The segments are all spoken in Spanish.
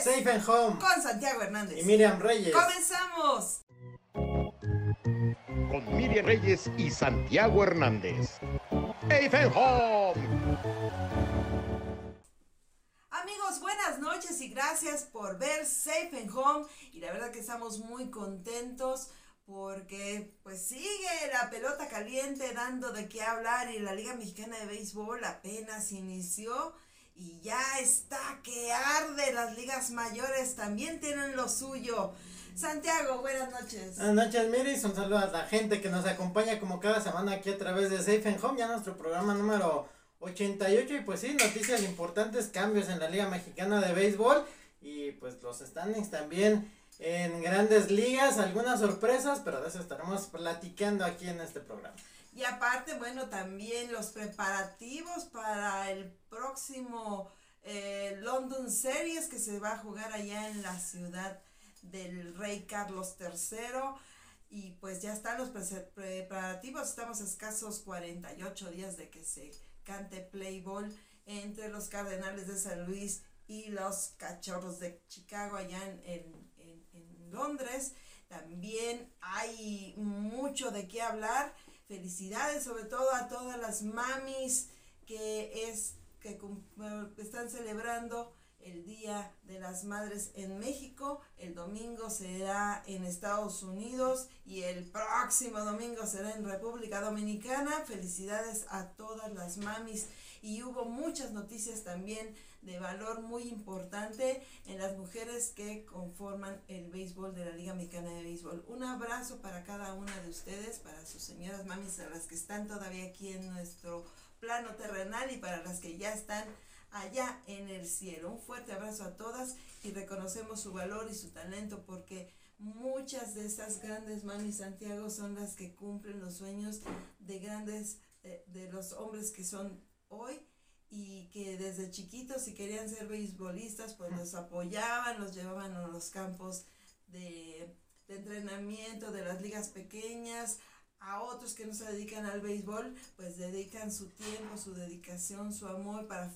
es Safe and Home con Santiago Hernández. y Miriam Reyes. ¡Comenzamos! con Miriam Reyes y Santiago Hernández. Safe and Home. Amigos, buenas noches y gracias por ver Safe and Home. Y la verdad que estamos muy contentos porque pues sigue la pelota caliente dando de qué hablar y la Liga Mexicana de Béisbol apenas inició y ya está que arde. Las ligas mayores también tienen lo suyo. Santiago, buenas noches. Buenas noches, Miris. Un saludo a la gente que nos acompaña como cada semana aquí a través de Safe and Home, ya nuestro programa número 88. Y pues sí, noticias importantes, cambios en la Liga Mexicana de Béisbol. Y pues los standings también en grandes ligas, algunas sorpresas, pero de eso estaremos platicando aquí en este programa. Y aparte, bueno, también los preparativos para el próximo eh, London Series que se va a jugar allá en la ciudad del Rey Carlos III. Y pues ya están los preparativos, estamos a escasos 48 días de que se cante play ball entre los Cardenales de San Luis y los Cachorros de Chicago allá en, en, en Londres. También hay mucho de qué hablar. Felicidades sobre todo a todas las mamis que es que están celebrando el Día de las Madres en México. El domingo será en Estados Unidos y el próximo domingo será en República Dominicana. Felicidades a todas las mamis. Y hubo muchas noticias también de valor muy importante en las mujeres que conforman el béisbol de la Liga Mexicana de Béisbol. Un abrazo para cada una de ustedes, para sus señoras mamis, a las que están todavía aquí en nuestro plano terrenal y para las que ya están allá en el cielo. Un fuerte abrazo a todas y reconocemos su valor y su talento porque muchas de estas grandes mamis Santiago son las que cumplen los sueños de grandes, de, de los hombres que son hoy y que desde chiquitos si querían ser beisbolistas pues los apoyaban, los llevaban a los campos de, de entrenamiento de las ligas pequeñas, a otros que no se dedican al béisbol, pues dedican su tiempo, su dedicación, su amor para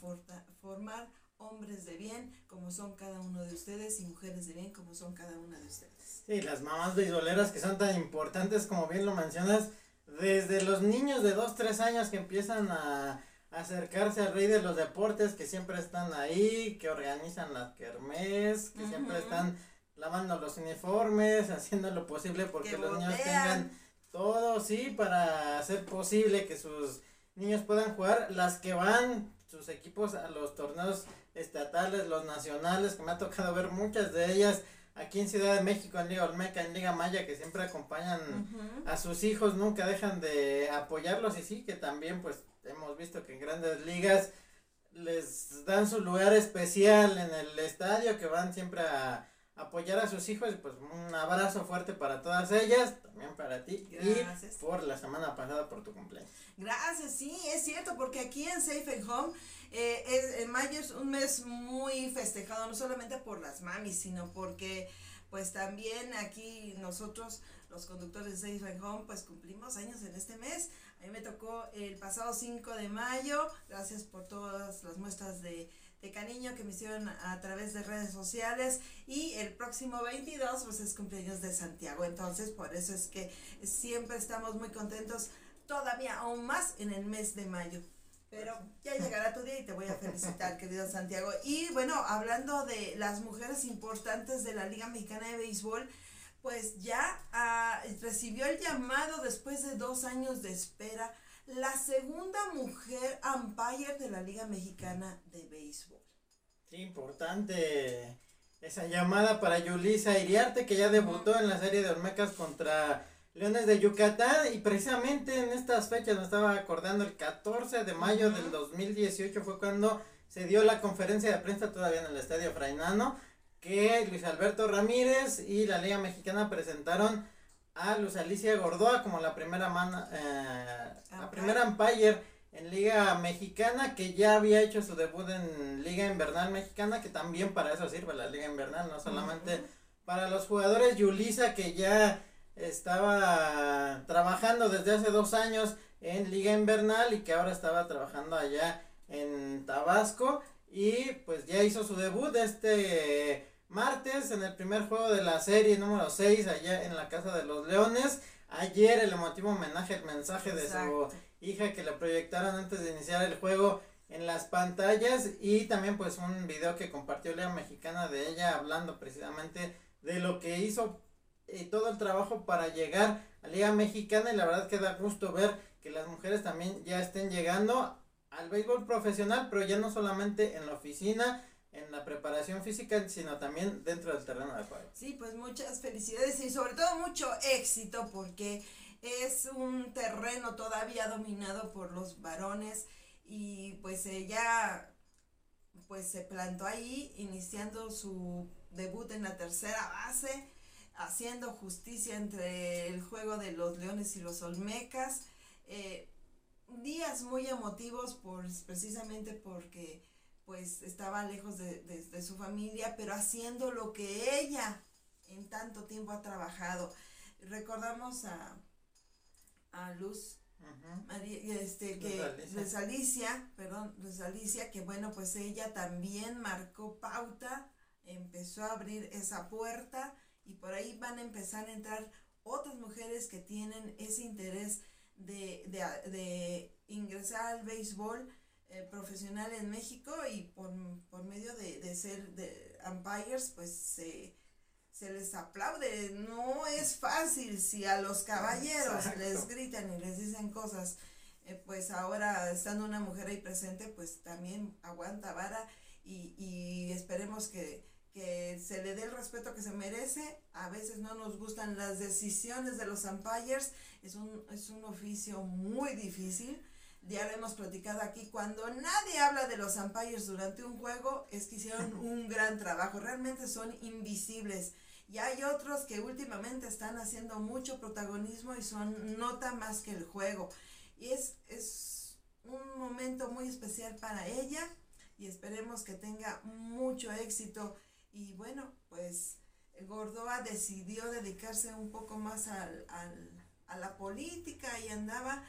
formar hombres de bien como son cada uno de ustedes y mujeres de bien como son cada una de ustedes. Sí, las mamás beisboleras que son tan importantes como bien lo mencionas, desde los niños de 2, 3 años que empiezan a acercarse al rey de los deportes, que siempre están ahí, que organizan las kermés, que siempre están lavando los uniformes, haciendo lo posible porque los niños tengan todo, sí, para hacer posible que sus niños puedan jugar. Las que van, sus equipos a los torneos estatales, los nacionales, que me ha tocado ver muchas de ellas aquí en Ciudad de México, en Liga Olmeca, en Liga Maya, que siempre acompañan a sus hijos, nunca dejan de apoyarlos y sí, que también pues hemos visto que en grandes ligas les dan su lugar especial en el estadio, que van siempre a apoyar a sus hijos pues un abrazo fuerte para todas ellas, también para ti Gracias. y por la semana pasada por tu cumpleaños. Gracias, sí, es cierto, porque aquí en Safe and Home eh, es, en mayo es un mes muy festejado, no solamente por las mamis, sino porque pues también aquí nosotros, los conductores de Safe and Home, pues cumplimos años en este mes. Mí me tocó el pasado 5 de mayo, gracias por todas las muestras de de cariño que me hicieron a través de redes sociales. Y el próximo 22 pues es cumpleaños de Santiago. Entonces por eso es que siempre estamos muy contentos todavía aún más en el mes de mayo. Pero ya llegará tu día y te voy a felicitar querido Santiago. Y bueno hablando de las mujeres importantes de la Liga Mexicana de Béisbol pues ya ah, recibió el llamado después de dos años de espera la segunda mujer umpire de la Liga Mexicana de Béisbol. Importante esa llamada para Yulisa Iriarte que ya debutó en la serie de Olmecas contra Leones de Yucatán y precisamente en estas fechas me estaba acordando el 14 de mayo del 2018 fue cuando se dio la conferencia de prensa todavía en el Estadio Frainano que Luis Alberto Ramírez y la Liga Mexicana presentaron a Luz Alicia Gordoa como la primera man, eh, la primera umpire en Liga Mexicana que ya había hecho su debut en Liga Invernal Mexicana que también para eso sirve la Liga Invernal no solamente para los jugadores. Yulisa que ya estaba trabajando desde hace dos años en Liga Invernal y que ahora estaba trabajando allá en Tabasco y pues ya hizo su debut este martes en el primer juego de la serie número 6 allá en la Casa de los Leones. Ayer el emotivo homenaje, el mensaje de su hija que le proyectaron antes de iniciar el juego en las pantallas. Y también pues un video que compartió Lea Mexicana de ella hablando precisamente de lo que hizo y todo el trabajo para llegar a Liga Mexicana. Y la verdad que da gusto ver que las mujeres también ya estén llegando al béisbol profesional, pero ya no solamente en la oficina, en la preparación física, sino también dentro del terreno de juego. Sí, pues muchas felicidades y sobre todo mucho éxito porque es un terreno todavía dominado por los varones y pues ella pues se plantó ahí iniciando su debut en la tercera base, haciendo justicia entre el juego de los Leones y los Olmecas. Eh, días muy emotivos por, precisamente porque pues estaba lejos de, su familia, pero haciendo lo que ella en tanto tiempo ha trabajado. Recordamos a, a Luz este, que Alicia, perdón, Alicia, que bueno, pues ella también marcó pauta, empezó a abrir esa puerta y por ahí van a empezar a entrar otras mujeres que tienen ese interés de, de, ingresar al béisbol eh, profesional en México y por, medio de, de, ser de umpires, pues se se les aplaude. No es fácil si a los caballeros les gritan y les dicen cosas. Eh, pues ahora estando una mujer ahí presente, pues también aguanta vara y, y esperemos que, que se le dé el respeto que se merece. A veces no nos gustan las decisiones de los umpires. Es un, es un oficio muy difícil. Ya lo hemos platicado aquí. Cuando nadie habla de los umpires durante un juego, es que hicieron un gran trabajo. Realmente son invisibles. Y hay otros que últimamente están haciendo mucho protagonismo y son nota más que el juego. Y es, es un momento muy especial para ella y esperemos que tenga mucho éxito. Y bueno, pues Gordoa decidió dedicarse un poco más al, a la política y andaba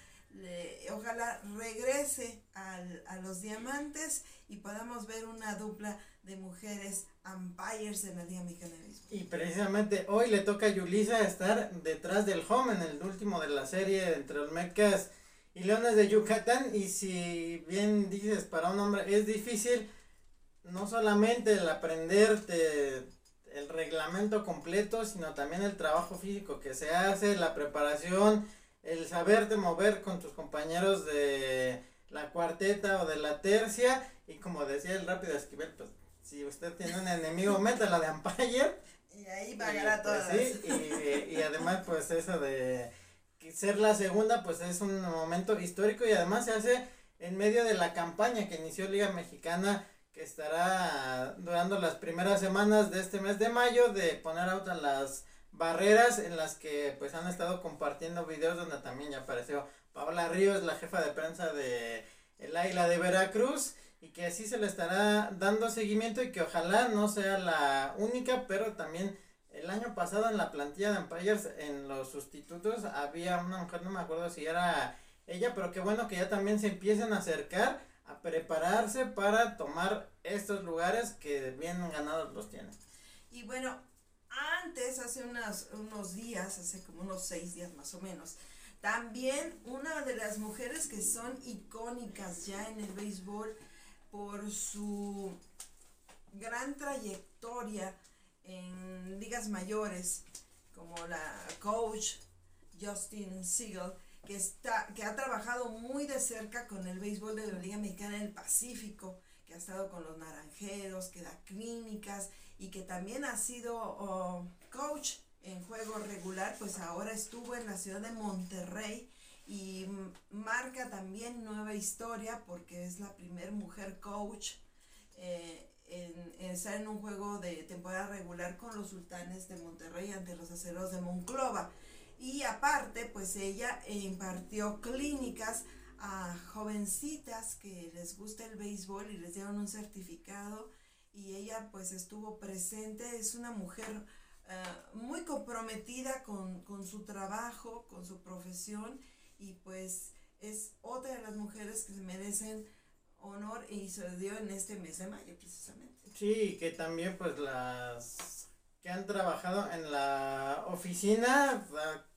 ojalá regrese al, a los diamantes y podamos ver una dupla de mujeres umpires en la Liga Y precisamente hoy le toca a Yulisa estar detrás del home en el último de la serie entre los mecas y leones de Yucatán. Y si bien dices, para un hombre es difícil, no solamente el aprenderte el reglamento completo, sino también el trabajo físico que se hace, la preparación el saberte mover con tus compañeros de la cuarteta o de la tercia y como decía el rápido Esquivel, pues si usted tiene un enemigo, métala de Empire. Y ahí va a ganar pues, y, y además pues eso de ser la segunda pues es un momento histórico y además se hace en medio de la campaña que inició Liga Mexicana que estará durando las primeras semanas de este mes de mayo de poner out a las barreras en las que pues han estado compartiendo videos donde también ya apareció Paola Ríos, la jefa de prensa de el Águila de Veracruz y que así se le estará dando seguimiento y que ojalá no sea la única, pero también el año pasado en la plantilla de Empires en los sustitutos había una mujer, no me acuerdo si era ella, pero qué bueno que ya también se empiecen a acercar a prepararse para tomar estos lugares que bien ganados los tienen. Y bueno, antes, hace unos días, hace como unos seis días más o menos, también una de las mujeres que son icónicas ya en el béisbol por su gran trayectoria en ligas mayores, como la coach Justin Siegel, que, está, que ha trabajado muy de cerca con el béisbol de la Liga Mexicana del Pacífico, que ha estado con los naranjeros, que da clínicas y que también ha sido coach en juego regular, pues ahora estuvo en la ciudad de Monterrey y marca también nueva historia porque es la primer mujer coach eh, en, estar en un juego de temporada regular con los sultanes de Monterrey ante los aceros de Monclova. Y aparte, pues ella impartió clínicas a jovencitas que les gusta el béisbol y les dieron un certificado y ella pues estuvo presente, es una mujer eh, muy comprometida con, su trabajo, con su profesión y pues es otra de las mujeres que se merecen honor y se dio en este mes de mayo precisamente. Sí, que también pues las que han trabajado en la oficina,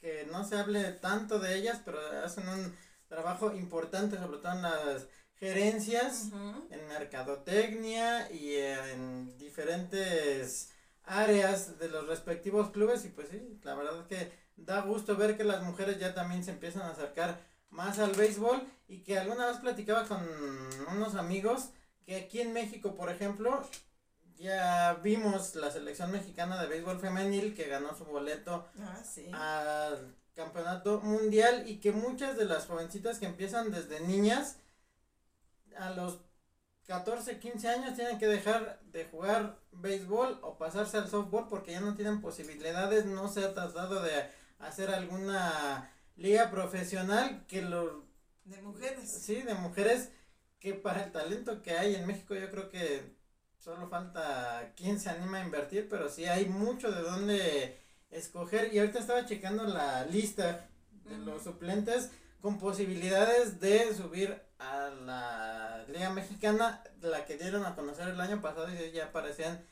que no se hable tanto de ellas, pero hacen un trabajo importante, sobre todo en las gerencias, en mercadotecnia y en diferentes áreas de los respectivos clubes y pues sí, la verdad es que da gusto ver que las mujeres ya también se empiezan a acercar más al béisbol y que alguna vez platicaba con unos amigos que aquí en México, por ejemplo, ya vimos la selección mexicana de béisbol femenil que ganó su boleto ah, al campeonato mundial y que muchas de las jovencitas que empiezan desde niñas a los 14, 15 años tienen que dejar de jugar béisbol o pasarse al softball porque ya no tienen posibilidades, no se ha tratado de hacer alguna liga profesional que lo... De mujeres. Sí, de mujeres que para el talento que hay en México yo creo que solo falta quien se anima a invertir, pero sí hay mucho de dónde escoger y ahorita estaba checando la lista de los suplentes con posibilidades de subir a la Liga Mexicana, la que dieron a conocer el año pasado y ya aparecían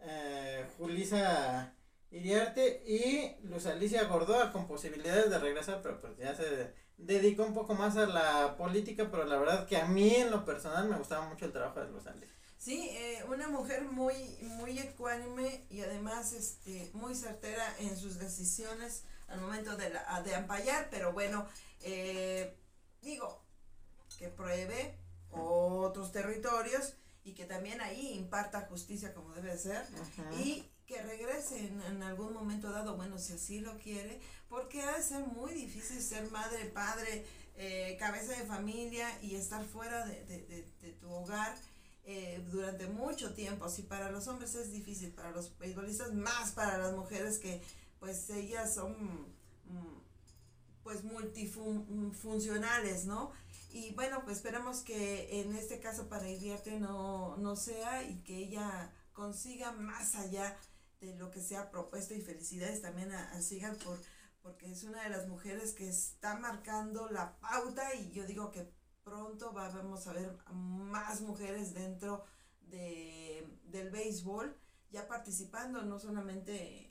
eh, Julisa Iriarte y Luz Alicia Gordoa con posibilidades de regresar, pero pues ya se dedicó un poco más a la política, pero la verdad que a mí en lo personal me gustaba mucho el trabajo de Luz Alicia. Sí, eh, una mujer muy, muy ecuánime y además este, muy certera en sus decisiones al momento de, de ampallar, pero bueno, eh, digo, que pruebe otros territorios y que también ahí imparta justicia como debe ser y que regrese en, algún momento dado, bueno, si así lo quiere, porque ha de ser muy difícil ser madre, padre, eh, cabeza de familia y estar fuera de, de, de, tu hogar eh, durante mucho tiempo. Si para los hombres es difícil, para los beisbolistas más para las mujeres que pues ellas son mm, pues multifuncionales, ¿no? Y bueno, pues esperamos que en este caso para Iriarte no, no sea y que ella consiga más allá de lo que se ha propuesto y felicidades también a, a por porque es una de las mujeres que está marcando la pauta y yo digo que pronto vamos a ver más mujeres dentro de, del béisbol ya participando, no solamente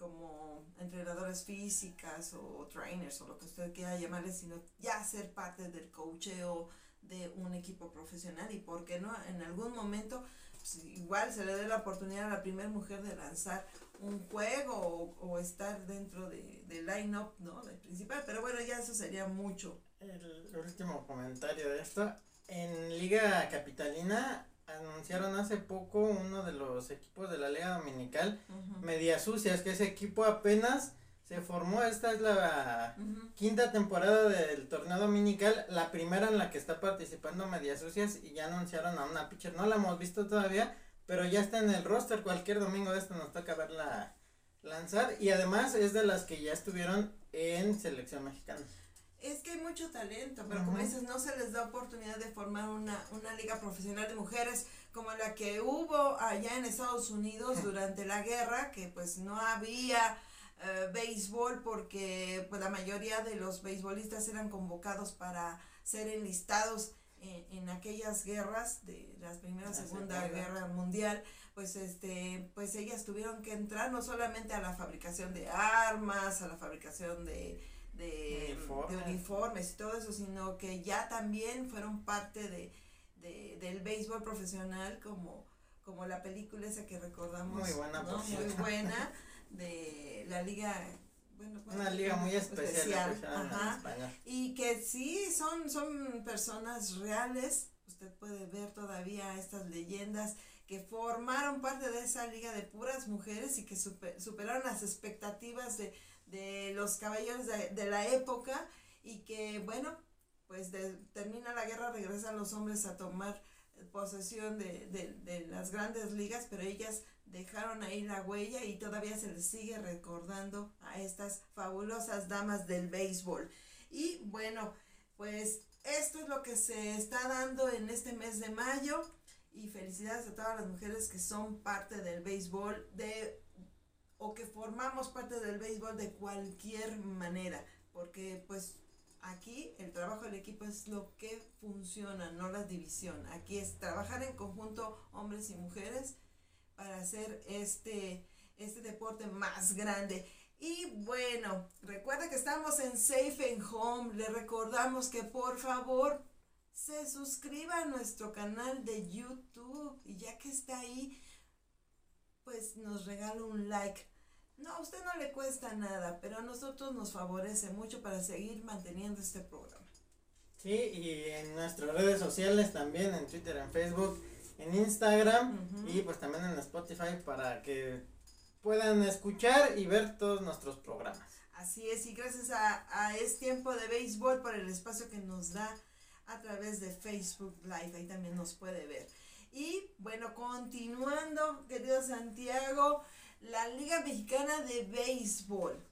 como entrenadores físicas o trainers o lo que usted quiera llamarles, sino ya ser parte del coacheo de un equipo profesional y por qué no en algún momento pues, igual se le dé la oportunidad a la primera mujer de lanzar un juego o, estar dentro de, del line-up, ¿no? Del principal, pero bueno, ya eso sería mucho. El último comentario de esto, en Liga Capitalina anunciaron hace poco uno de los equipos de la Liga Dominical, Medias Sucias, que ese equipo apenas se formó, esta es la quinta temporada del torneo dominical, la primera en la que está participando Medias Sucias y ya anunciaron a una pitcher, no la hemos visto todavía, pero ya está en el roster, cualquier domingo de esto nos toca verla lanzar. Y además es de las que ya estuvieron en selección mexicana. Es que hay mucho talento, pero como dices, no se les da oportunidad de formar una, una liga profesional de mujeres como la que hubo allá en Estados Unidos durante la guerra, que pues no había eh, béisbol porque pues la mayoría de los beisbolistas eran convocados para ser enlistados en, en aquellas guerras de las primera y segunda guerra mundial pues este pues ellas tuvieron que entrar no solamente a la fabricación de armas a la fabricación de de, uniformes. y todo eso, sino que ya también fueron parte de, del béisbol profesional como, como la película esa que recordamos. Muy buena, Muy buena, de la liga bueno, una liga muy especial, y que sí son son personas reales usted puede ver todavía estas leyendas que formaron parte de esa liga de puras mujeres y que superaron las expectativas de, de los caballeros de, la época y que bueno, pues termina la guerra, regresan los hombres a tomar posesión de, de, las grandes ligas, pero ellas dejaron ahí la huella y todavía se les sigue recordando a estas fabulosas damas del béisbol. Y bueno, pues esto es lo que se está dando en este mes de mayo y felicidades a todas las mujeres que son parte del béisbol de o que formamos parte del béisbol de cualquier manera, porque pues Aquí el trabajo del equipo es lo que funciona, no la división. Aquí es trabajar en conjunto hombres y mujeres para hacer este, este deporte más grande. Y bueno, recuerda que estamos en Safe and Home. Le recordamos que por favor se suscriba a nuestro canal de YouTube. Y ya que está ahí, pues nos regala un like. No, a usted no le cuesta nada, pero a nosotros nos favorece mucho para seguir manteniendo este programa. Sí, y en nuestras redes sociales también, en Twitter, en Facebook, en Instagram y pues también en Spotify para que puedan escuchar y ver todos nuestros programas. Así es, y gracias a, a Es Tiempo de Béisbol por el espacio que nos da a través de Facebook Live, ahí también nos puede ver. Y bueno, continuando, querido Santiago, la Liga Mexicana de Béisbol.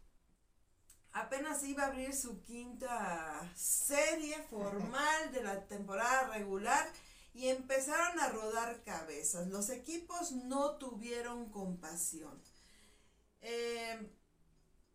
Apenas iba a abrir su quinta serie formal de la temporada regular y empezaron a rodar cabezas. Los equipos no tuvieron compasión. Eh,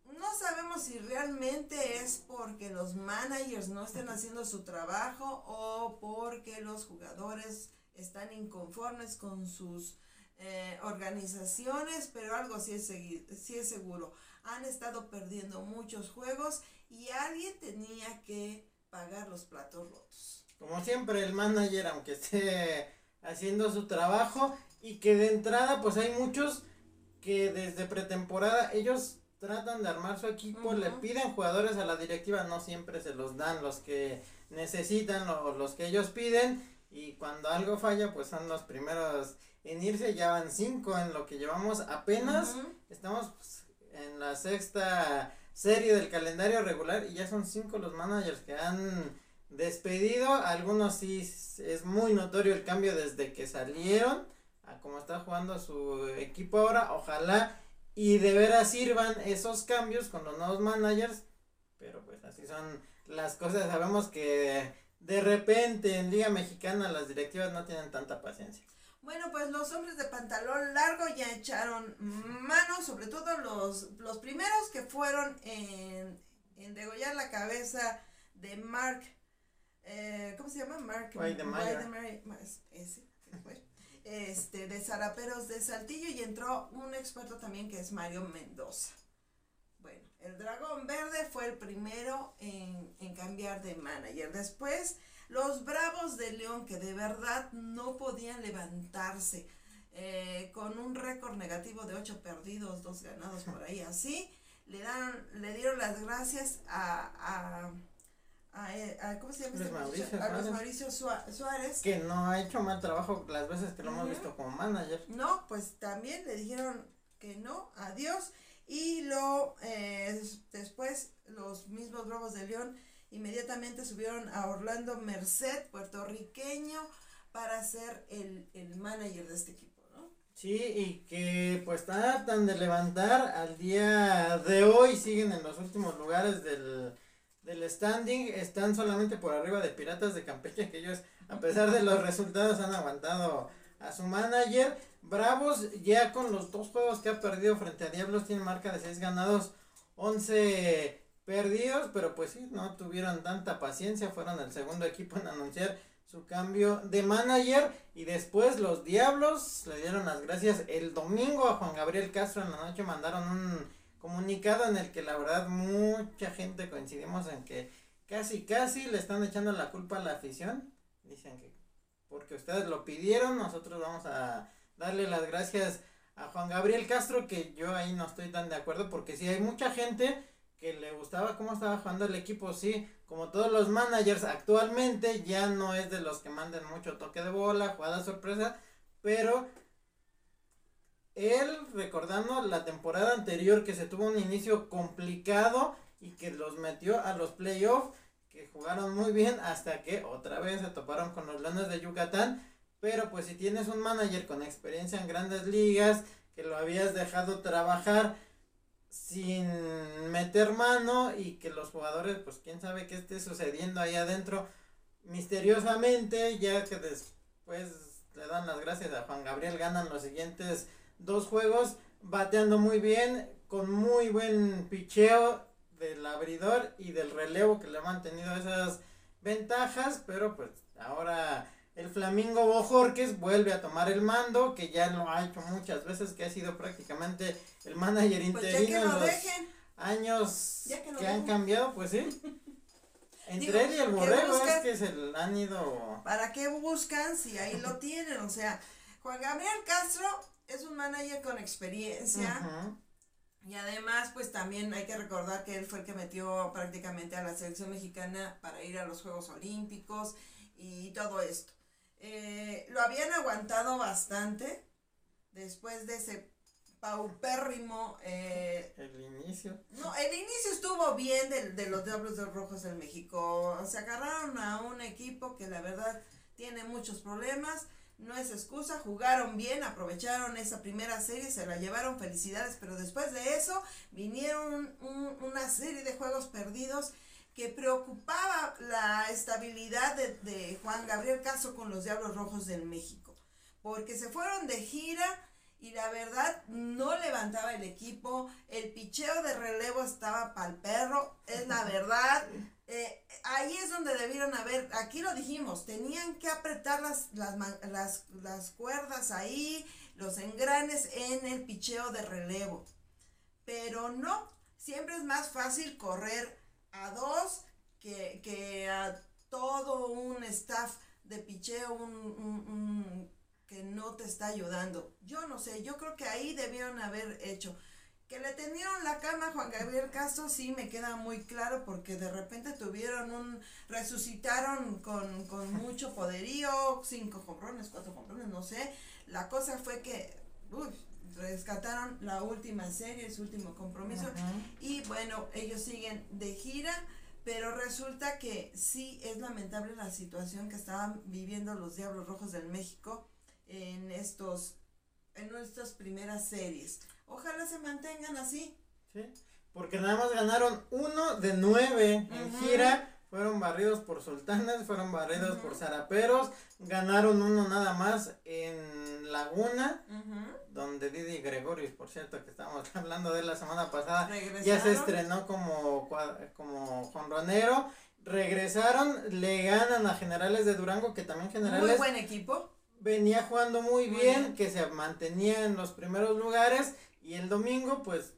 no sabemos si realmente es porque los managers no estén haciendo su trabajo o porque los jugadores están inconformes con sus eh, organizaciones, pero algo sí es, sí es seguro. Han estado perdiendo muchos juegos y alguien tenía que pagar los platos rotos. Como siempre, el manager, aunque esté haciendo su trabajo y que de entrada, pues hay muchos que desde pretemporada ellos tratan de armar su equipo, le piden jugadores a la directiva, no siempre se los dan los que necesitan o los que ellos piden y cuando algo falla pues son los primeros en irse, ya van cinco en lo que llevamos apenas, estamos pues, en la sexta serie del calendario regular y ya son cinco los managers que han despedido, algunos sí es muy notorio el cambio desde que salieron a cómo está jugando su equipo ahora, ojalá y de veras sirvan esos cambios con los nuevos managers, pero pues así son las cosas, sabemos que de repente en Liga Mexicana las directivas no tienen tanta paciencia. Bueno, pues los hombres de pantalón largo ya echaron mano, sobre todo los, los primeros que fueron en, en degollar la cabeza de Mark, eh, ¿cómo se llama? Mark ese, este, de Zaraperos de Saltillo y entró un experto también que es Mario Mendoza. Bueno, el dragón verde fue el primero en, en cambiar de manager. Después, los Bravos de León, que de verdad no podían levantarse, eh, con un récord negativo de 8 perdidos, 2 ganados por ahí así, le, dan, le dieron las gracias a, a, ¿cómo se llama? Este Mauricio a los Mauricio Suárez. Que no ha hecho mal trabajo las veces que lo hemos visto como manager. No, pues también le dijeron que no, adiós. Y lo eh, después los mismos Bravos de León inmediatamente subieron a Orlando Merced, puertorriqueño, para ser el, el manager de este equipo, ¿no? Sí, y que pues tratan de levantar al día de hoy, siguen en los últimos lugares del, del standing, están solamente por arriba de Piratas de Campeche, que ellos a pesar de los resultados han aguantado a su manager. Bravos ya con los dos juegos que ha perdido frente a Diablos tiene marca de 6 ganados, 11 perdidos, pero pues sí, no tuvieron tanta paciencia, fueron el segundo equipo en anunciar su cambio de manager y después los Diablos le dieron las gracias el domingo a Juan Gabriel Castro en la noche mandaron un comunicado en el que la verdad mucha gente coincidimos en que casi casi le están echando la culpa a la afición, dicen que porque ustedes lo pidieron, nosotros vamos a darle las gracias a Juan Gabriel Castro que yo ahí no estoy tan de acuerdo porque si hay mucha gente que le gustaba cómo estaba jugando el equipo, sí, como todos los managers actualmente, ya no es de los que manden mucho toque de bola, jugada sorpresa, pero él recordando la temporada anterior que se tuvo un inicio complicado y que los metió a los playoffs, que jugaron muy bien hasta que otra vez se toparon con los Leones de Yucatán, pero pues si tienes un manager con experiencia en grandes ligas, que lo habías dejado trabajar, sin meter mano y que los jugadores, pues quién sabe qué esté sucediendo ahí adentro. Misteriosamente, ya que después le dan las gracias a Juan Gabriel, ganan los siguientes dos juegos, bateando muy bien, con muy buen picheo del abridor y del relevo que le ha mantenido esas ventajas, pero pues ahora el Flamingo Bojorques vuelve a tomar el mando, que ya lo ha hecho muchas veces, que ha sido prácticamente el manager Pues interino ya que en lo los dejen. años que han cambiado, pues sí. Entre Digo, él y el ¿qué borrego es que se han ido... ¿Para qué buscan si ahí lo tienen? O sea, Juan Gabriel Castro es un manager con experiencia. Y además, pues también hay que recordar que él fue el que metió prácticamente a la selección mexicana para ir a los Juegos Olímpicos y todo esto. Eh, lo habían aguantado bastante después de ese paupérrimo... eh, El inicio. no, el inicio estuvo bien de, de los Diablos Rojos del México. Se agarraron a un equipo que la verdad tiene muchos problemas. No es excusa, jugaron bien, aprovecharon esa primera serie, se la llevaron, felicidades, pero después de eso vinieron un- una serie de juegos perdidos que preocupaba la estabilidad de, de Juan Gabriel Castro con los Diablos Rojos del México, porque se fueron de gira y la verdad no levantaba el equipo, el picheo de relevo estaba pa'l perro, es la verdad. Eh, ahí es donde debieron haber, aquí lo dijimos, tenían que apretar las, las, las, las cuerdas ahí, los engranes en el picheo de relevo. Pero no, siempre es más fácil correr a dos que, que a todo un staff de picheo, un, un- un- que no te está ayudando. Yo no sé, yo creo que ahí debieron haber hecho. Que le tenieron la cama a Juan Gabriel Castro, sí me queda muy claro, porque de repente tuvieron un, resucitaron con, con mucho poderío, cinco comprones, cuatro comprones, no sé. La cosa fue que, uy, rescataron la última serie, su último compromiso. Y bueno, ellos siguen de gira, pero resulta que sí es lamentable la situación que estaban viviendo los Diablos Rojos del México en estos en nuestras primeras series. Ojalá se mantengan así. Sí, porque nada más ganaron uno de nueve en gira. Fueron barridos por sultanes, fueron barridos por zaraperos. Ganaron uno nada más en Laguna, donde Didi Gregorius, por cierto, que estábamos hablando de la semana pasada, ya se estrenó como, como jonronero. Regresaron, le ganan a Generales de Durango, que también Muy Generales buen equipo. Venía jugando muy, bien. que se mantenía en los primeros lugares y el domingo pues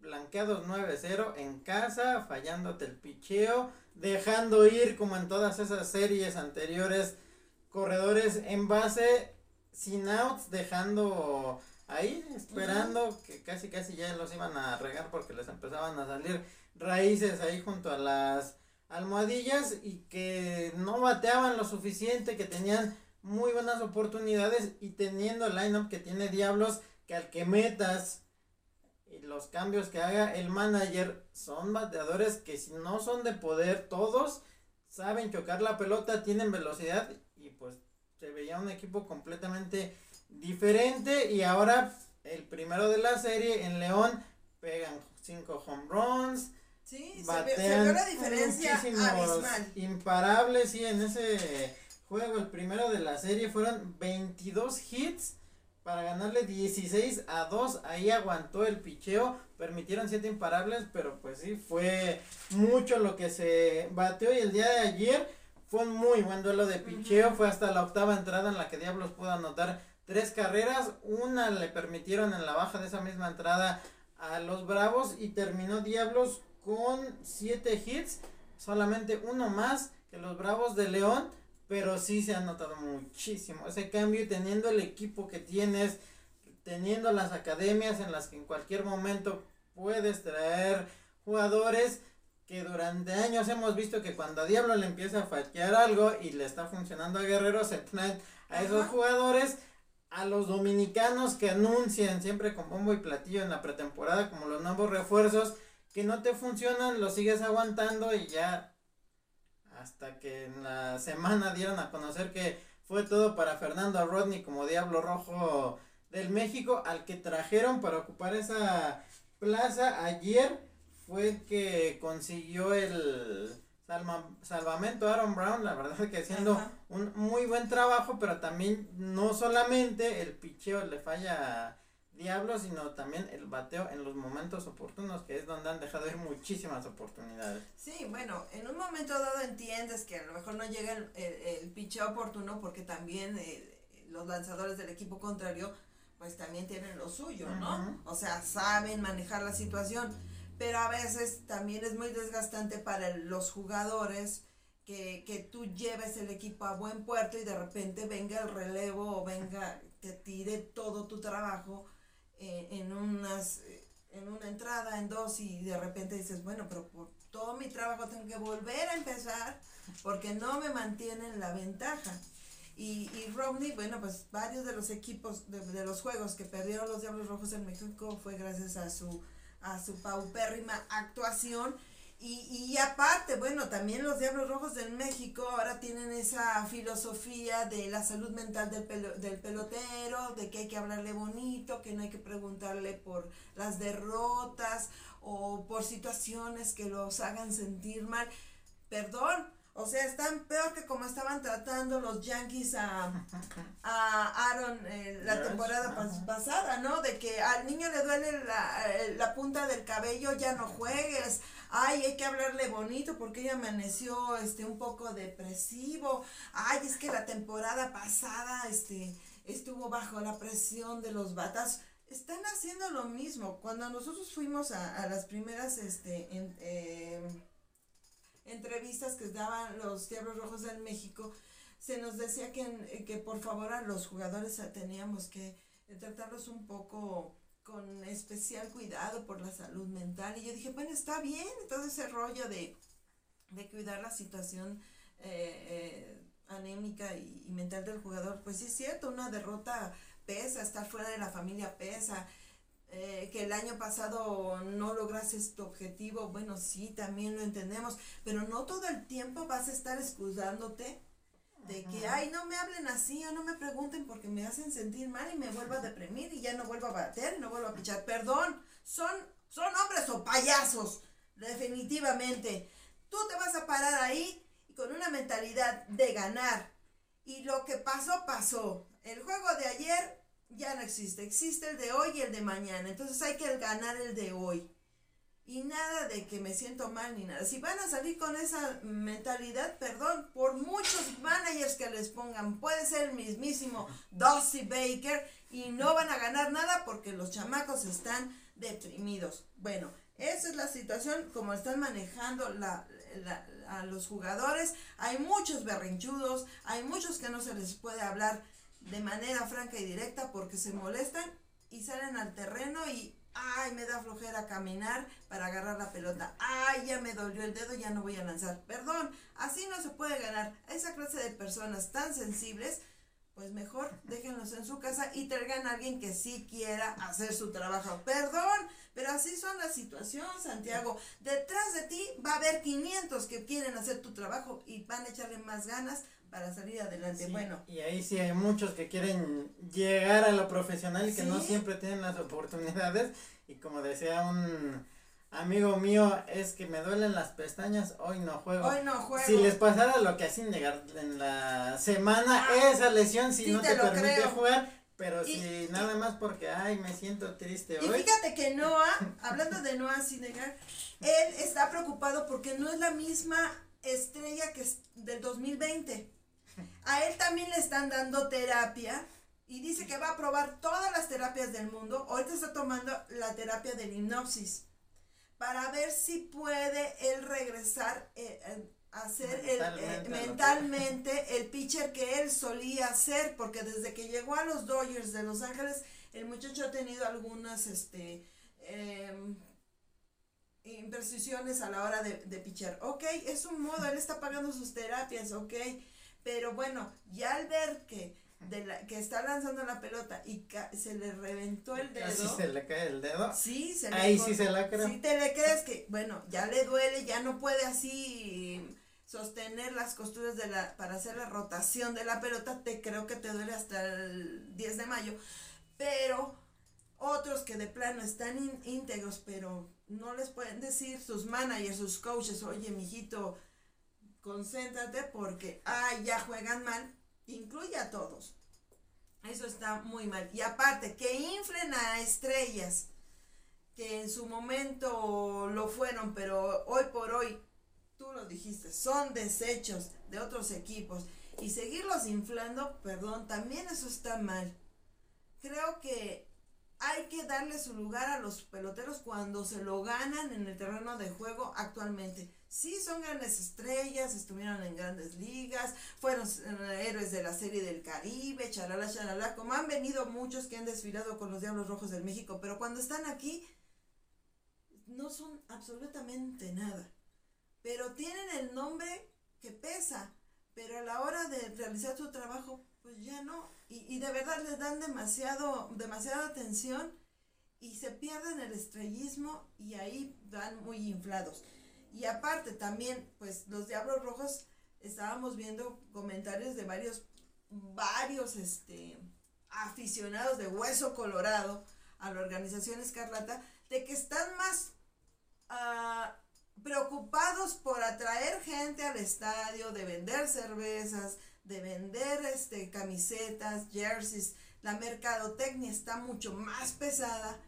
blanqueados 9-0 en casa, fallándote el picheo, dejando ir como en todas esas series anteriores corredores en base sin outs, dejando ahí esperando que casi casi ya los iban a regar porque les empezaban a salir raíces ahí junto a las almohadillas y que no bateaban lo suficiente, que tenían muy buenas oportunidades y teniendo el lineup que tiene Diablos, que al que metas y los cambios que haga el manager son bateadores que si no son de poder todos saben chocar la pelota, tienen velocidad y pues se veía un equipo completamente diferente y ahora el primero de la serie en León pegan cinco home runs, Sí, se, vio la diferencia abismal. imparables sí en ese juego el primero de la serie fueron 22 hits para ganarle 16 a 2 ahí aguantó el picheo permitieron 7 imparables pero pues sí fue mucho lo que se bateó. Y el día de ayer fue un muy buen duelo de picheo. Fue hasta la octava entrada en la que Diablos pudo anotar tres carreras. Una le permitieron en la baja de esa misma entrada a los Bravos y terminó Diablos con 7 hits, solamente uno más que los Bravos de León, pero sí se ha notado muchísimo ese cambio y teniendo el equipo que tienes, teniendo las academias en las que en cualquier momento puedes traer jugadores que durante años hemos visto que cuando a Diablo le empieza a fallar algo y le está funcionando a Guerrero se traen a esos Ajá. jugadores a los dominicanos que anuncian siempre con bombo y platillo en la pretemporada como los nuevos refuerzos que no te funcionan, los sigues aguantando y ya hasta que en la semana dieron a conocer que fue todo para Fernando Rodney como Diablo Rojo del México al que trajeron para ocupar esa plaza ayer fue que consiguió el salma- salvamento Aaron Brown, la verdad que haciendo Ajá. un muy buen trabajo, pero también no solamente el picheo le falla a Diablos, sino también el bateo en los momentos oportunos, que es donde han dejado ir muchísimas oportunidades. Sí, bueno, en un momento dado entiendes que a lo mejor no llega el, el, picheo oportuno porque también eh, los lanzadores del equipo contrario pues también tienen lo suyo, ¿no? O sea, saben manejar la situación, pero a veces también es muy desgastante para los jugadores que, que tú lleves el equipo a buen puerto y de repente venga el relevo o venga, te tire todo tu trabajo eh, en unas eh, en una entrada, en dos y de repente dices, bueno, pero por todo mi trabajo tengo que volver a empezar porque no me mantienen la ventaja. Y, y Romney, bueno, pues varios de los equipos, de, de, los juegos que perdieron los Diablos Rojos en México fue gracias a su, a su paupérrima actuación y, y aparte, bueno, también los Diablos Rojos del México ahora tienen esa filosofía de la salud mental del, del pelotero, de que hay que hablarle bonito, que no hay que preguntarle por las derrotas o por situaciones que los hagan sentir mal. Perdón, o sea, están peor que como estaban tratando los Yankees a, a Aaron eh, la temporada pasada, ¿no? De que al niño le duele la, la punta del cabello, ya no juegues ay, hay que hablarle bonito porque ella amaneció este un poco depresivo, ay, es que la temporada pasada este estuvo bajo la presión de los batas. Están haciendo lo mismo. Cuando nosotros fuimos a, las primeras este, em, entrevistas que daban los Diablos Rojos del México, se nos decía que, que por favor a los jugadores teníamos que tratarlos un poco con especial cuidado por la salud mental. Y yo dije, bueno, está bien, todo ese rollo de, de cuidar la situación eh, eh, anémica y, mental del jugador, pues sí es cierto, una derrota pesa, estar fuera de la familia pesa. Eh, que el año pasado no lograste tu objetivo, bueno, sí, también lo entendemos, pero no todo el tiempo vas a estar excusándote de que, ay, no me hablen así o no me pregunten porque me hacen sentir mal y me vuelvo a deprimir y ya no vuelvo a bater y no vuelvo a pichar. Perdón, son, son hombres o payasos, definitivamente. Tú te vas a parar ahí con una mentalidad de ganar. Y lo que pasó, pasó. El juego de ayer ya no existe. Existe el de hoy y el de mañana. Entonces hay que ganar el de hoy. Y nada de que me siento mal ni nada. Si van a salir con esa mentalidad, perdón, por muchos managers que les pongan, puede ser el mismísimo Dusty Baker y no van a ganar nada porque los chamacos están deprimidos. Bueno, esa es la situación como están manejando la, a los jugadores. Hay muchos berrinchudos, hay muchos que no se les puede hablar de manera franca y directa porque se molestan y salen al terreno y ay, me da flojera caminar para agarrar la pelota, ay, ya me dolió el dedo, ya no voy a lanzar. Perdón, así no se puede ganar. A esa clase de personas tan sensibles, pues mejor déjenlos en su casa y traigan a alguien que sí quiera hacer su trabajo. Perdón, pero así son las situaciones, Santiago. Detrás de ti va a haber 500 que quieren hacer tu trabajo y van a echarle más ganas para salir adelante. bueno. Y ahí sí hay muchos que quieren llegar a lo profesional y que no siempre tienen las oportunidades. Y como decía un amigo mío, es que me duelen las pestañas, hoy no juego. Hoy no juego. Si les pasara lo que hacen en la semana, ah, esa lesión si no te, permite jugar. Pero si nada más porque, ay, me siento triste hoy. Y fíjate que Noah, hablando de Noah Sinegar, él está preocupado porque no es la misma estrella que es del 2020. A él también le están dando terapia y dice que va a probar todas las terapias del mundo. Ahorita está tomando la terapia del hipnosis para ver si puede él regresar eh, eh, a ser mentalmente, el, mentalmente el pitcher que él solía ser, porque desde que llegó a los Dodgers de Los Ángeles, el muchacho ha tenido algunas este, em, imprecisiones a la hora de, de pitcher. Ok, es un modo, él está pagando sus terapias, ok pero bueno, ya al ver que, de la, que está lanzando la pelota y se le reventó el dedo. ¿Así se le cae el dedo? Sí, se Ahí sí se la creo. Si te le crees que, bueno, ya le duele, ya no puede así sostener las costuras de la, para hacer la rotación de la pelota, te creo que te duele hasta el 10 de mayo. Pero otros que de plano están íntegros, pero no les pueden decir sus managers, sus coaches, oye, mijito, concéntrate porque, ay, ya juegan mal, incluye a todos. Eso está muy mal. Y aparte, que inflen a estrellas que en su momento lo fueron, pero hoy por hoy, tú lo dijiste, son desechos de otros equipos. Y seguirlos inflando, perdón, también eso está mal. Creo que hay que darle su lugar a los peloteros cuando se lo ganan en el terreno de juego actualmente. Sí, son grandes estrellas, estuvieron en grandes ligas, fueron eh, héroes de la Serie del Caribe, chalala, chalala, como han venido muchos que han desfilado con los Diablos Rojos del México, pero cuando están aquí no son absolutamente nada. Pero tienen el nombre que pesa, pero a la hora de realizar su trabajo, pues ya no. Y, y de verdad les dan demasiado, demasiada atención y se pierden el estrellismo y ahí van muy inflados. Y aparte también, pues los Diablos Rojos, estábamos viendo comentarios de varios, varios este, aficionados de Hueso Colorado a la organización Escarlata, de que están más ah, preocupados por atraer gente al estadio, de vender cervezas, de vender este, camisetas, jerseys. La mercadotecnia está mucho más pesada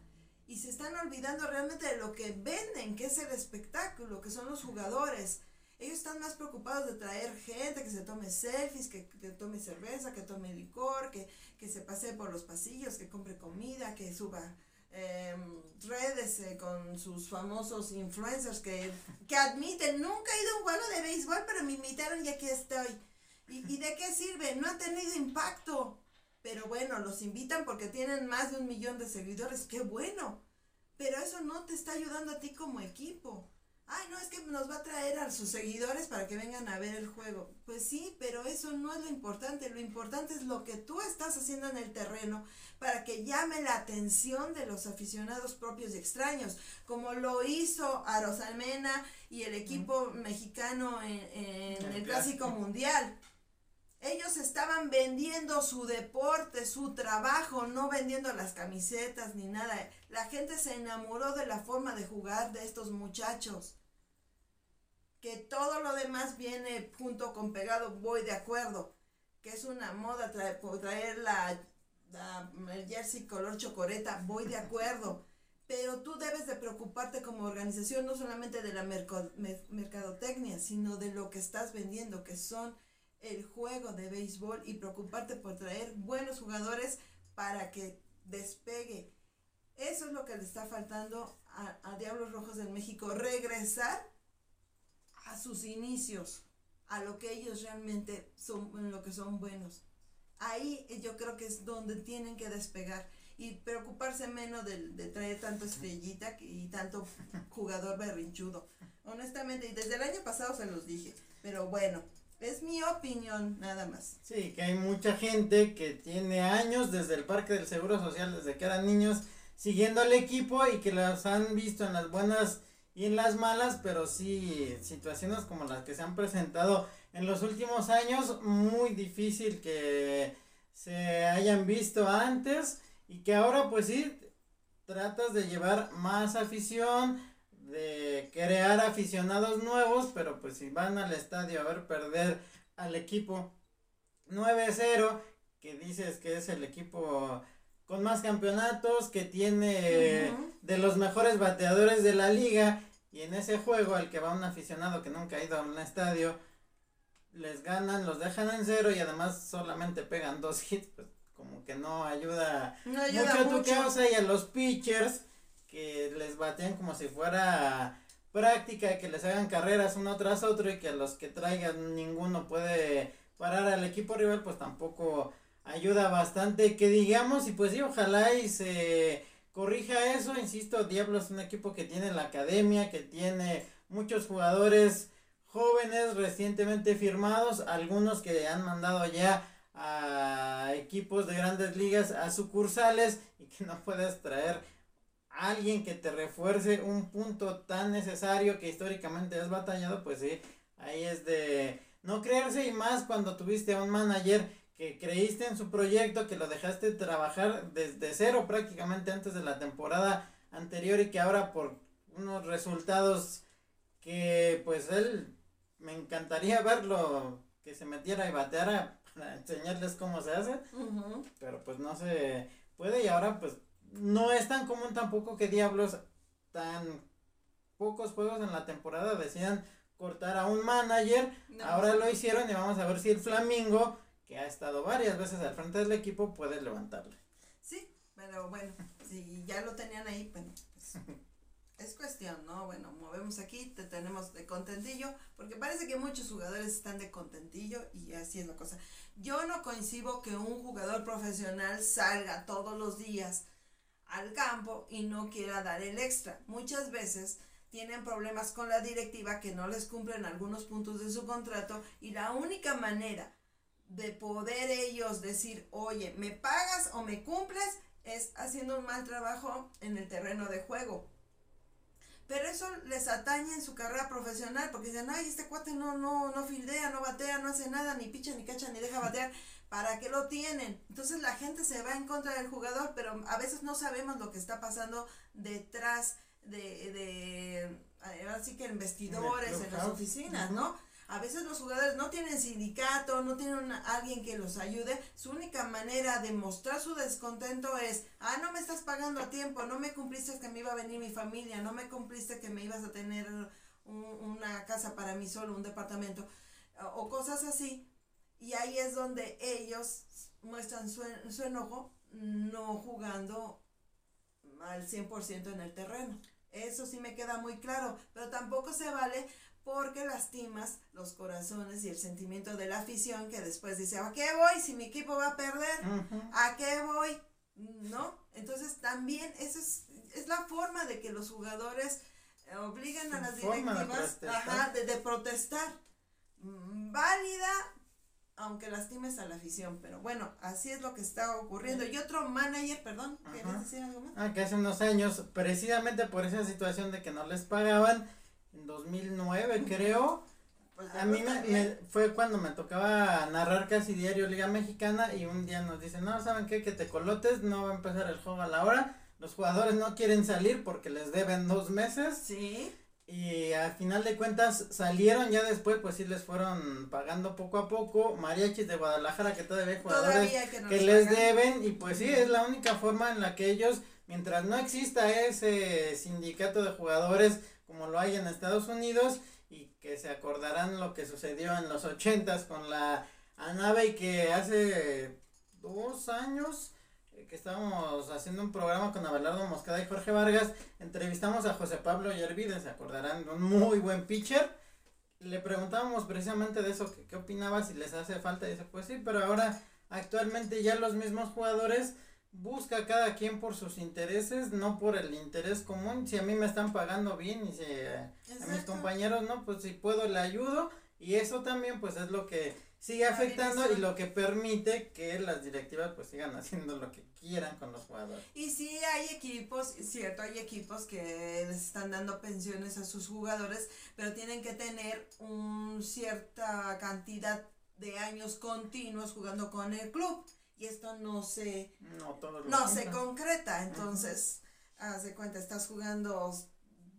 y se están olvidando realmente de lo que venden, que es el espectáculo, que son los jugadores. Ellos están más preocupados de traer gente que se tome selfies, que, que tome cerveza, que tome licor, que, que se pase por los pasillos, que compre comida, que suba em, redes eh, con sus famosos influencers que, que admiten, nunca he ido a un juego de béisbol, pero me invitaron y aquí estoy. ¿Y, ¿Y de qué sirve? No ha tenido impacto. Pero bueno, los invitan porque tienen más de un millón de seguidores. ¡Qué bueno! Pero eso no te está ayudando a ti como equipo. Ay, no, es que nos va a traer a sus seguidores para que vengan a ver el juego. Pues sí, pero eso no es lo importante. Lo importante es lo que tú estás haciendo en el terreno para que llame la atención de los aficionados propios y extraños, como lo hizo Arosalmena y el equipo mexicano en, en el Clásico Mundial. Ellos estaban vendiendo su deporte, su trabajo, no vendiendo las camisetas ni nada. La gente se enamoró de la forma de jugar de estos muchachos. Que todo lo demás viene junto con pegado, voy de acuerdo. Que es una moda traer, la, la, el jersey color chocoreta, voy de acuerdo. Pero tú debes de preocuparte como organización no solamente de la mercadotecnia, sino de lo que estás vendiendo, que son el juego de béisbol y preocuparte por traer buenos jugadores para que despegue. Eso es lo que le está faltando a, a Diablos Rojos del México, regresar a sus inicios, a lo que ellos realmente son, en lo que son buenos. Ahí yo creo que es donde tienen que despegar y preocuparse menos de, de traer tanto estrellita y tanto jugador berrinchudo. Honestamente, y desde el año pasado se los dije, pero bueno, es mi opinión, nada más. Sí, que hay mucha gente que tiene años desde el Parque del Seguro Social, desde que eran niños, siguiendo al equipo y que los han visto en las buenas y en las malas, pero sí situaciones como las que se han presentado en los últimos años, muy difícil que se hayan visto antes y que ahora pues sí tratas de llevar más afición, de crear aficionados nuevos, pero pues si van al estadio a ver perder al equipo 9-0, que dices que es el equipo con más campeonatos, que tiene uh -huh. de los mejores bateadores de la liga, y en ese juego al que va un aficionado que nunca ha ido a un estadio, les ganan, los dejan en cero y además solamente pegan dos hits, pues como que no ayuda, no ayuda mucho, mucho. a tu causa y a los pitchers que les batean como si fuera práctica, que les hagan carreras uno tras otro y que los que traigan ninguno puede parar al equipo rival, pues tampoco ayuda bastante. Que digamos, y pues sí, ojalá y se corrija eso, insisto, Diablos es un equipo que tiene la academia, que tiene muchos jugadores jóvenes recientemente firmados, algunos que han mandado ya a equipos de grandes ligas a sucursales y que no puedes traer alguien que te refuerce un punto tan necesario que históricamente has batallado, pues sí, ahí es de no creerse y más cuando tuviste a un manager que creíste en su proyecto, que lo dejaste trabajar desde cero prácticamente antes de la temporada anterior y que ahora por unos resultados que pues él me encantaría verlo que se metiera y bateara para enseñarles cómo se hace, pero pues no se puede y ahora pues no es tan común tampoco que Diablos tan pocos juegos en la temporada decidan cortar a un manager, No. ahora lo hicieron y vamos a ver si el Flamingo, que ha estado varias veces al frente del equipo, puede levantarle. Sí, pero bueno, si ya lo tenían ahí, bueno, pues es cuestión, ¿no? Bueno, movemos aquí, te tenemos de contentillo, porque parece que muchos jugadores están de contentillo y así es la cosa. Yo no coincido que un jugador profesional salga todos los días al campo y no quiera dar el extra. Muchas veces tienen problemas con la directiva que no les cumplen algunos puntos de su contrato y la única manera de poder ellos decir, oye, ¿me pagas o me cumples? es haciendo un mal trabajo en el terreno de juego. Pero eso les atañe en su carrera profesional porque dicen, ay, este cuate no, no, no fildea, no batea, no hace nada, ni picha, ni cacha, ni deja batear. ¿Para qué lo tienen? Entonces la gente se va en contra del jugador, pero a veces no sabemos lo que está pasando detrás de, de ahora sí que en vestidores, en las oficinas, ¿no? A veces los jugadores no tienen sindicato, no tienen una- alguien que los ayude. Su única manera de mostrar su descontento es, ah, no me estás pagando a tiempo, no me cumpliste que me iba a venir mi familia, no me cumpliste que me ibas a tener un- una casa para mí solo, un departamento, o o cosas así. Y ahí es donde ellos muestran su, su enojo no jugando al 100% en el terreno. Eso sí me queda muy claro, pero tampoco se vale porque lastimas los corazones y el sentimiento de la afición que después dice, ¿a qué voy si mi equipo va a perder? ¿A qué voy? ¿No? Entonces también esa es, es la forma de que los jugadores eh, obliguen a las forma de directivas protestar. ajá, de, de protestar. Mm, Válida, aunque lastimes a la afición, pero bueno, así es lo que está ocurriendo. Y otro manager, perdón, ¿querías Ajá. decir algo más? Ah, que hace unos años, precisamente por esa situación de que no les pagaban, en 2009 creo, Pues a mí me- fue cuando me tocaba narrar casi diario Liga Mexicana y un día nos dicen, no, ¿saben qué? Que te colotes, no va a empezar el juego a la hora, los jugadores no quieren salir porque les deben dos meses Sí, y al final de cuentas salieron ya después, pues sí les fueron pagando poco a poco, mariachis de Guadalajara que todavía hay jugadores todavía que les pagan. deben y pues sí, es la única forma en la que ellos, mientras no exista ese sindicato de jugadores como lo hay en Estados Unidos y que se acordarán lo que sucedió en los ochentas con la ANAVE y que hace dos años que estábamos haciendo un programa con Abelardo Moscada y Jorge Vargas, entrevistamos a José Pablo Yervide, se acordarán, un muy buen pitcher. Le preguntábamos precisamente de eso, que qué opinaba, si les hace falta, y dice, pues sí, pero ahora actualmente ya los mismos jugadores busca cada quien por sus intereses, no por el interés común. Si a mí me están pagando bien y si a mis compañeros no, pues si puedo le ayudo y eso también pues es lo que sigue afectando y lo que permite que las directivas pues sigan haciendo lo que quieran con los jugadores. Y sí hay equipos, cierto, hay equipos que les están dando pensiones a sus jugadores, pero tienen que tener un cierta cantidad de años continuos jugando con el club. Y esto no se, No se concreta. Entonces, haz de cuenta, estás jugando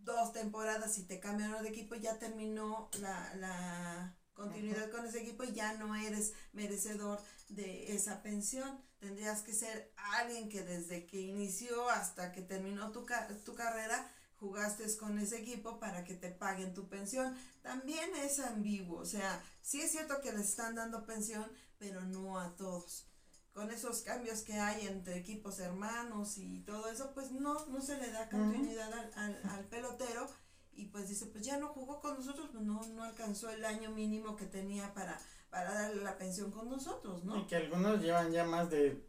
dos temporadas y te cambiaron de equipo, ya terminó la, la continuidad con ese equipo y ya no eres merecedor de esa pensión. Tendrías que ser alguien que desde que inició hasta que terminó tu, tu carrera jugaste con ese equipo para que te paguen tu pensión. También es ambiguo, o sea, sí es cierto que les están dando pensión, pero no a todos con esos cambios que hay entre equipos hermanos y todo eso, pues no, no se le da continuidad al, al, al pelotero y pues dice, pues ya no jugó con nosotros, pues no, no alcanzó el año mínimo que tenía para, para darle la pensión con nosotros, Y ¿no? que algunos llevan ya más de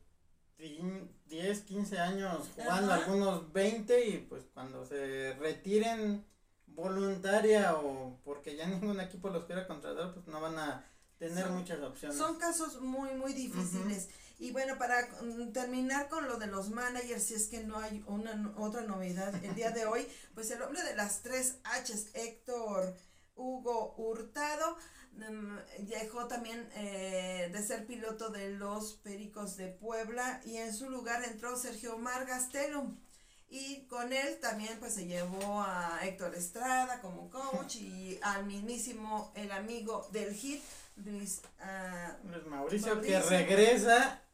tin- 10, 15 años jugando, Ajá. algunos 20 y pues cuando se retiren voluntaria o porque ya ningún equipo los quiera contratar, pues no van a tener Son- muchas opciones. Son casos muy, muy difíciles. Y bueno, para mm, terminar con lo de los managers, si es que no hay una otra novedad el día de hoy, pues el hombre de las tres H's, Héctor Hugo Hurtado, mm, dejó también eh, de ser piloto de los Pericos de Puebla y en su lugar entró Sergio Omar Gastelum. Y con él también pues se llevó a Héctor Estrada como coach y al mismísimo el amigo del hit Luis, ah, Luis Mauricio, Mauricio. que regresa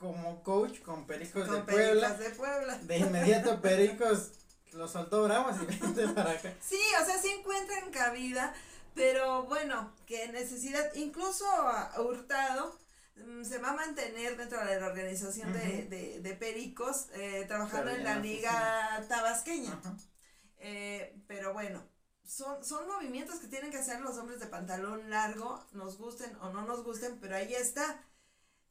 como coach con Pericos con de Puebla. Pericos de Puebla. De inmediato Pericos lo soltó bravos y vente para acá. Sí, o sea, sí encuentran cabida, pero bueno, que necesidad, incluso a Hurtado mm, se va a mantener dentro de la organización de, de, de Pericos, eh, trabajando en la liga tabasqueña. Eh, pero bueno, son, son movimientos que tienen que hacer los hombres de pantalón largo, nos gusten o no nos gusten, pero ahí está.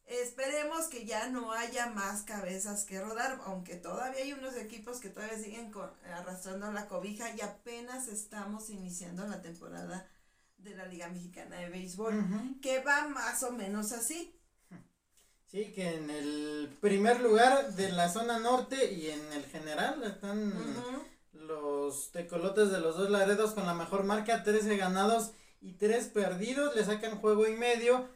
Esperemos que ya no haya más cabezas que rodar, aunque todavía hay unos equipos que todavía siguen con- arrastrando la cobija y apenas estamos iniciando la temporada de la Liga Mexicana de Béisbol, que va más o menos así. Sí, que en el primer lugar de la zona norte y en el general están los tecolotes de los dos laredos con la mejor marca, 13 ganados y 3 perdidos, le sacan juego y medio,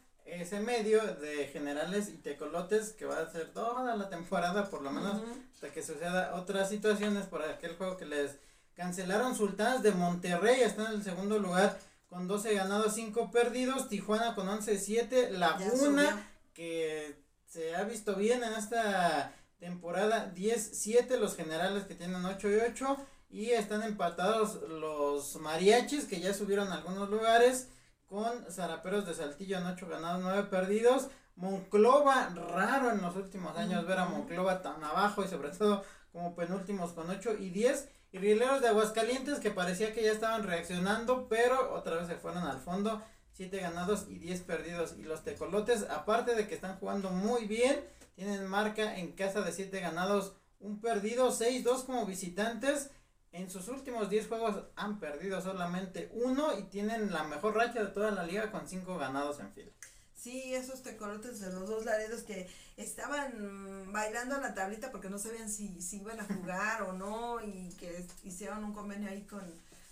ese medio de generales y tecolotes que va a ser toda la temporada por lo menos hasta que suceda otras situaciones por aquel juego que les cancelaron Sultanes de Monterrey, está en el segundo lugar con 12 ganados, 5 perdidos, Tijuana con 11-7, Ya Laguna que se ha visto bien en esta temporada 10-7, los generales que tienen 8 y 8 y están empatados los mariachis que ya subieron a algunos lugares con zaraperos de Saltillo en 8 ganados, 9 perdidos. Monclova, raro en los últimos años ver a. Monclova tan abajo y sobre todo como penúltimos con 8 y 10. Y Rieleros de Aguascalientes que parecía que ya estaban reaccionando, pero otra vez se fueron al fondo. 7 ganados y 10 perdidos. Y los tecolotes, aparte de que están jugando muy bien, tienen marca en casa de 7 ganados, un perdido, 6-2 como visitantes. En sus últimos 10 juegos han perdido solamente uno y tienen la mejor racha de toda la liga con 5 ganados en fila. Sí, esos tecolotes de los dos laredos que estaban bailando la tablita porque no sabían si, si iban a jugar o no y que hicieron un convenio ahí con,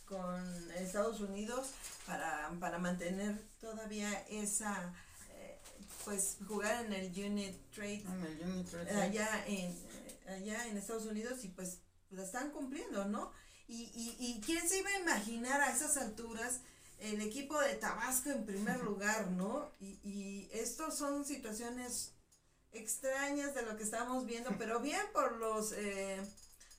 con Estados Unidos para, para mantener todavía esa, eh, pues jugar en el Unit Trade En el Unit Trade, allá en, eh, allá en Estados Unidos y pues la están cumpliendo, ¿no? Y, y, y quién se iba a imaginar a esas alturas el equipo de Tabasco en primer lugar, ¿no? Y, y estos son situaciones extrañas de lo que estamos viendo, pero bien por los eh,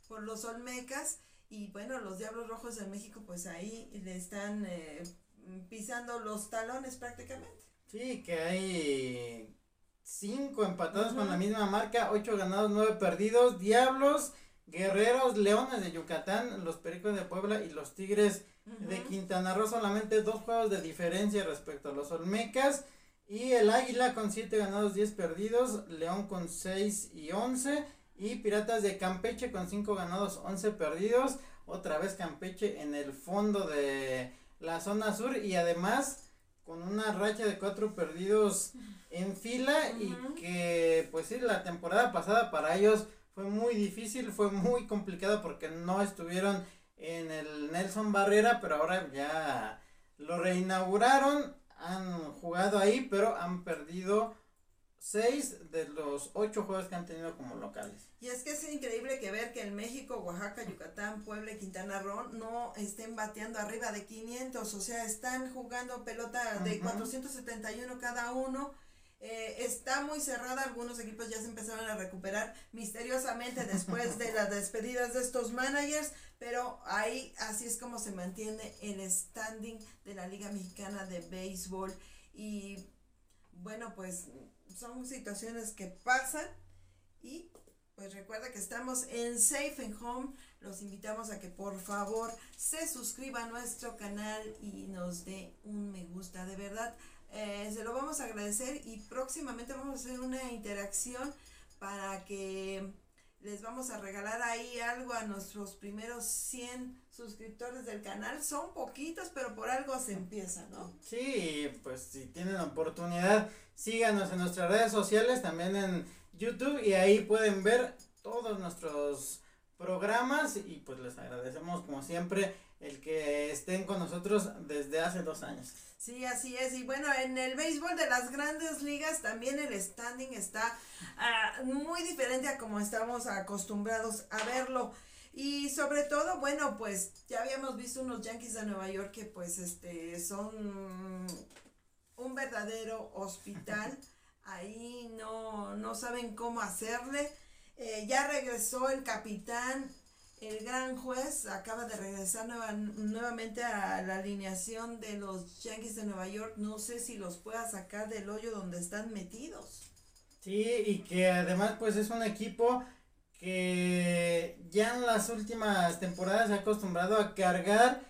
por los Olmecas y bueno, los Diablos Rojos de México pues ahí le están eh, pisando los talones prácticamente. Sí, que hay 5 empatados con la misma marca, 8 ganados, 9 perdidos. Diablos, Guerreros, Leones de Yucatán, los Pericos de Puebla y los Tigres de. Quintana Roo solamente dos juegos de diferencia respecto a los Olmecas. Y el Águila con 7 ganados, 10 perdidos. León con 6 y 11. Y Piratas de Campeche con 5 ganados, 11 perdidos. Otra vez Campeche en el fondo de la zona sur. Y además con una racha de 4 perdidos en fila. Y que pues sí, la temporada pasada para ellos fue muy difícil. Fue muy complicado porque no estuvieron en el Nelson Barrera, pero ahora ya lo reinauguraron, han jugado ahí, pero han perdido seis de los ocho juegos que han tenido como locales. Y es que es increíble que ver que en México, Oaxaca, Yucatán, Puebla y Quintana Roo no estén bateando arriba de 500, o sea, están jugando pelota de Ujú. 471 cada uno. Eh, está muy cerrada, algunos equipos ya se empezaron a recuperar misteriosamente después de las despedidas de estos managers, pero ahí así es como se mantiene el standing de la Liga Mexicana de Béisbol y bueno, pues son situaciones que pasan y pues recuerda que estamos en Safe and Home. Los invitamos a que por favor se suscriba a nuestro canal y nos dé un me gusta. De verdad, eh, se lo vamos a agradecer y próximamente vamos a hacer una interacción para que les vamos a regalar ahí algo a nuestros primeros 100 suscriptores del canal. Son poquitos, pero por algo se empieza, ¿no? Sí, pues si tienen oportunidad, síganos en nuestras redes sociales, también en YouTube y ahí pueden ver todos nuestros programas y pues les agradecemos como siempre el que estén con nosotros desde hace dos años. Sí, así es. Y bueno, en el béisbol de las grandes ligas también el standing está ah, muy diferente a como estamos acostumbrados a verlo. Y sobre todo, bueno, pues ya habíamos visto unos Yankees de Nueva York que pues este son un verdadero hospital. Ahí no, no saben cómo hacerle. Eh, ya regresó el capitán, el gran juez, acaba de regresar nuevamente a la alineación de los Yankees de Nueva York. No sé si los pueda sacar del hoyo donde están metidos. Sí, y que además pues es un equipo que ya en las últimas temporadas se ha acostumbrado a cargar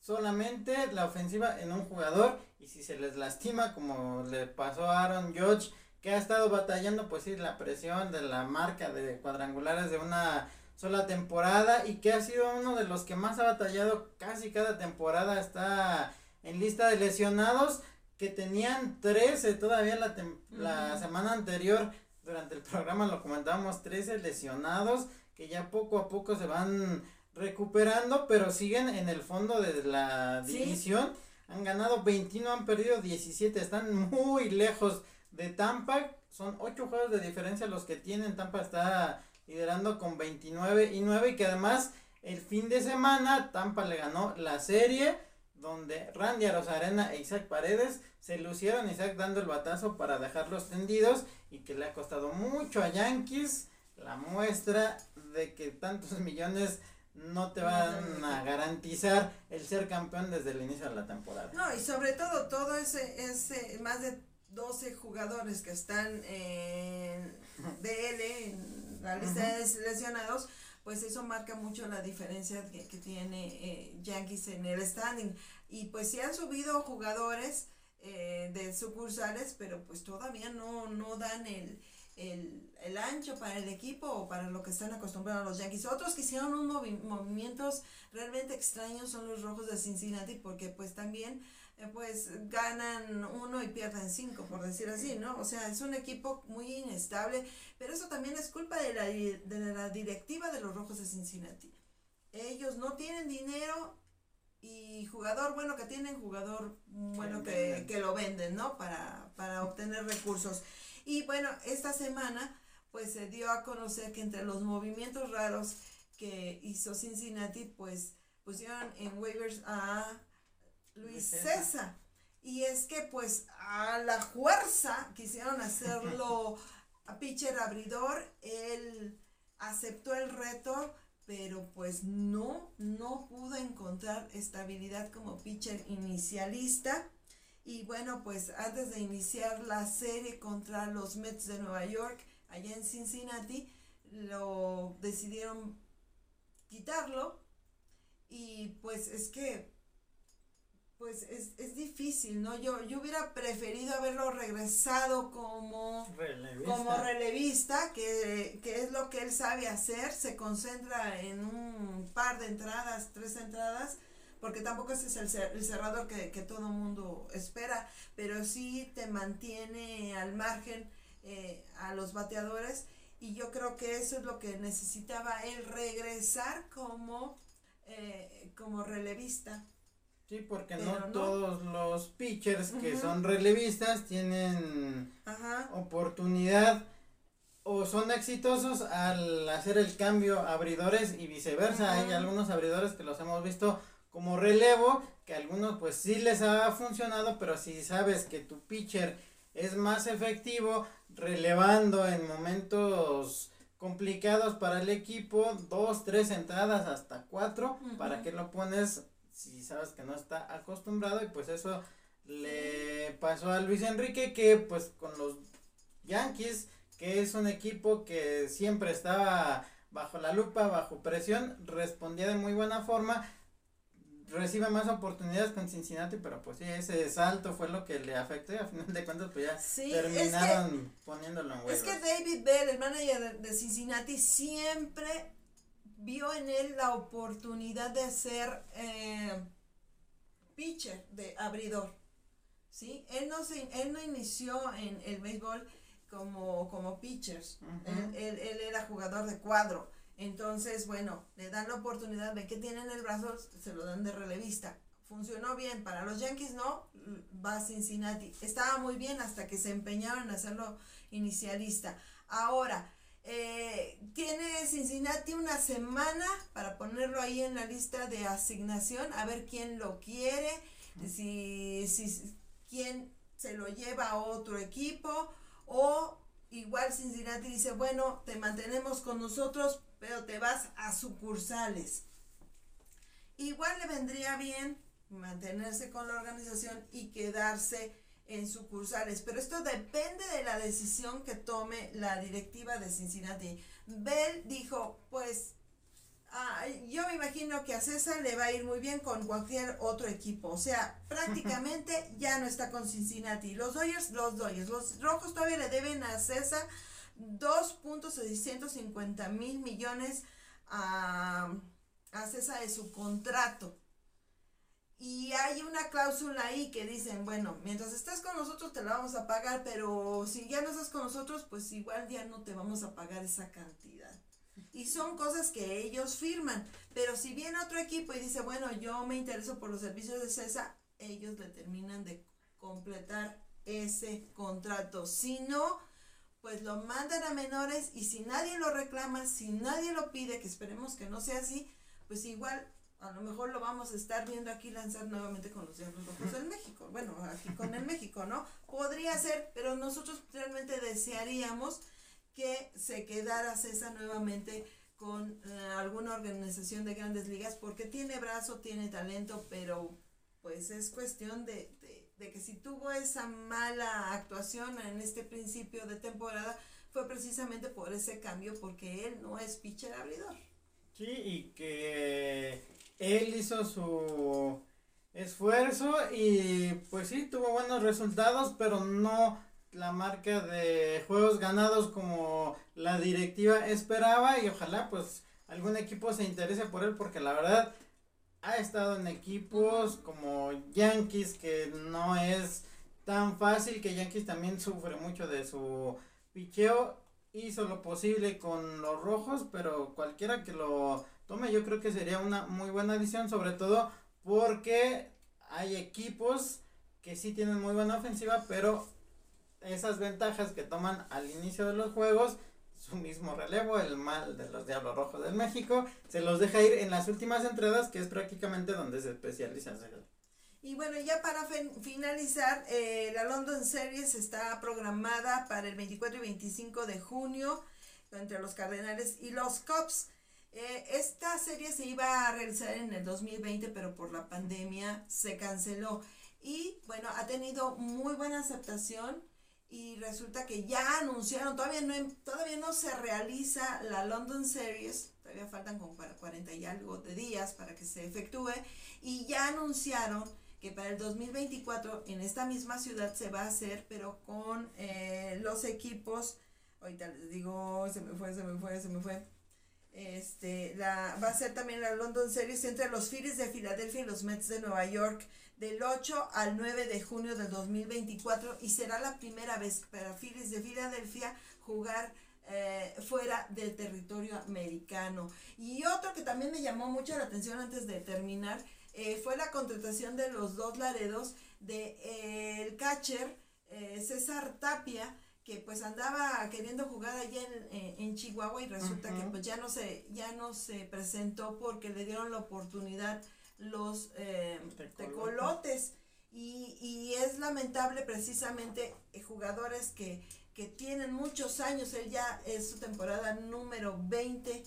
solamente la ofensiva en un jugador y si se les lastima como le pasó a Aaron Judge que ha estado batallando pues sí la presión de la marca de cuadrangulares de una sola temporada y que ha sido uno de los que más ha batallado casi cada temporada está en lista de lesionados que tenían 13 todavía la, la semana anterior durante el programa lo comentábamos, 13 lesionados que ya poco a poco se van recuperando, pero siguen en el fondo de la división. Han ganado 21, han perdido 17, están muy lejos de Tampa. Son 8 juegos de diferencia los que tienen. Tampa está liderando con 29 y 9 y que además el fin de semana Tampa le ganó la serie donde Randy Arozarena e Isaac Paredes se lucieron Isaac dando el batazo para dejarlos tendidos y que le ha costado mucho a Yankees la muestra de que tantos millones no te van a garantizar el ser campeón desde el inicio de la temporada. No, y sobre todo todo ese, ese más de 12 jugadores que están en DL, en la lista de seleccionados, pues eso marca mucho la diferencia que, tiene eh, Yankees en el standing. Y pues sí han subido jugadores eh, de sucursales, pero pues todavía no, no dan el, el, ancho para el equipo o para lo que están acostumbrados los Yankees. Otros que hicieron unos movimientos realmente extraños son los rojos de Cincinnati, porque pues también pues ganan uno y pierden cinco, por decir así, ¿no? O sea, es un equipo muy inestable, pero eso también es culpa de la, de la directiva de los rojos de Cincinnati. Ellos no tienen dinero y jugador bueno que tienen, jugador bueno que, que, lo venden, ¿no? Para, para obtener recursos. Y bueno, esta semana pues se dio a conocer que entre los movimientos raros que hizo Cincinnati pues pusieron en waivers a Luis César. Y es que pues a la fuerza quisieron hacerlo a pitcher abridor, él aceptó el reto, pero pues no, no pudo encontrar estabilidad como pitcher inicialista. Y bueno, pues antes de iniciar la serie contra los Mets de Nueva York, allá en Cincinnati, lo decidieron quitarlo. Y pues es que pues es, es difícil, ¿no? Yo, yo hubiera preferido haberlo regresado como relevista, como relevista que, es lo que él sabe hacer, se concentra en un par de entradas, tres entradas, porque tampoco ese es el, el cerrador que, que todo el mundo espera, pero sí te mantiene al margen eh, a los bateadores y yo creo que eso es lo que necesitaba él regresar como, eh, como relevista. Sí, porque no, todos los pitchers que son relevistas tienen oportunidad o son exitosos al hacer el cambio abridores y viceversa. Hay algunos abridores que los hemos visto como relevo, que algunos pues sí les ha funcionado, pero si sabes que tu pitcher es más efectivo relevando en momentos complicados para el equipo, dos, tres entradas hasta cuatro, para que lo pones si sabes que no está acostumbrado y pues eso le pasó a Luis Enrique que pues con los Yankees que es un equipo que siempre estaba bajo la lupa, bajo presión, respondía de muy buena forma, recibe más oportunidades con Cincinnati, pero pues sí, ese salto fue lo que le afectó y a final de cuentas pues ya terminaron poniéndolo en Es que David Bell, el manager de Cincinnati, siempre vio en él la oportunidad de ser eh, pitcher, de abridor. ¿sí? Él, no se, él no inició en el béisbol como, como pitcher, él, era jugador de cuadro. Entonces, bueno, le dan la oportunidad, ven que tiene en el brazo, se lo dan de relevista. Funcionó bien, para los Yankees no, va a Cincinnati. Estaba muy bien hasta que se empeñaron en hacerlo inicialista. Ahora, eh, tiene Cincinnati una semana para ponerlo ahí en la lista de asignación, a ver quién lo quiere, si, si quién se lo lleva a otro equipo o igual Cincinnati dice, bueno, te mantenemos con nosotros, pero te vas a sucursales. Igual le vendría bien mantenerse con la organización y quedarse en sucursales, pero esto depende de la decisión que tome la directiva de Cincinnati. Bell dijo, pues Ah, yo me imagino que a César le va a ir muy bien con cualquier otro equipo. O sea, prácticamente ya no está con Cincinnati. Los Dodgers, los Dodgers. Los Rojos todavía le deben a César 2.650 mil millones a, a César de su contrato. Y hay una cláusula ahí que dicen, bueno, mientras estés con nosotros te la vamos a pagar, pero si ya no estás con nosotros, pues igual ya no te vamos a pagar esa cantidad y son cosas que ellos firman. Pero si viene otro equipo y dice, bueno, yo me intereso por los servicios de CESA, ellos le terminan de completar ese contrato. Si no, pues lo mandan a menores y si nadie lo reclama, si nadie lo pide, que esperemos que no sea así, pues igual a lo mejor lo vamos a estar viendo aquí lanzar nuevamente con los Diablos Rojos del México. Bueno, aquí con el México, ¿no? Podría ser, pero nosotros realmente desearíamos que se quedara César nuevamente con eh, alguna organización de grandes ligas porque tiene brazo, tiene talento, pero pues es cuestión de, de, que si tuvo esa mala actuación en este principio de temporada fue precisamente por ese cambio porque él no es pitcher abridor. Sí, y que él hizo su esfuerzo y pues sí, tuvo buenos resultados, pero no la marca de juegos ganados como la directiva esperaba y ojalá pues algún equipo se interese por él porque la verdad ha estado en equipos como Yankees que no es tan fácil que Yankees también sufre mucho de su picheo hizo lo posible con los rojos pero cualquiera que lo tome yo creo que sería una muy buena adición sobre todo porque hay equipos que sí tienen muy buena ofensiva pero esas ventajas que toman al inicio de los juegos, su mismo relevo, el mal de los Diablos Rojos del México, se los deja ir en las últimas entradas, que es prácticamente donde se especializa. Y bueno, ya para finalizar, eh, la London Series está programada para el 24 y 25 de junio entre los Cardenales y los Cubs. Eh, esta serie se iba a realizar en el 2020, pero por la pandemia se canceló. Y bueno, ha tenido muy buena aceptación y resulta que ya anunciaron, todavía no, todavía no se realiza la London Series, todavía faltan como para 40 y algo de días para que se efectúe, y ya anunciaron que para el 2024 en esta misma ciudad se va a hacer, pero con eh, los equipos, ahorita les digo, se me fue, se me fue, se me fue, este, la, va a ser también la London Series entre los Phillies de Filadelfia y los Mets de Nueva York del 8 al 9 de junio del 2024 y será la primera vez para Phillies de Filadelfia jugar eh, fuera del territorio americano. Y otro que también me llamó mucho la atención antes de terminar eh, fue la contratación de los dos Laredos de eh, el catcher César Tapia que pues andaba queriendo jugar allá en, Chihuahua y resulta que pues ya no se ya no se presentó porque le dieron la oportunidad los eh, tecolotes. Y, y, es lamentable precisamente eh, jugadores que, que tienen muchos años, él ya es su temporada número 20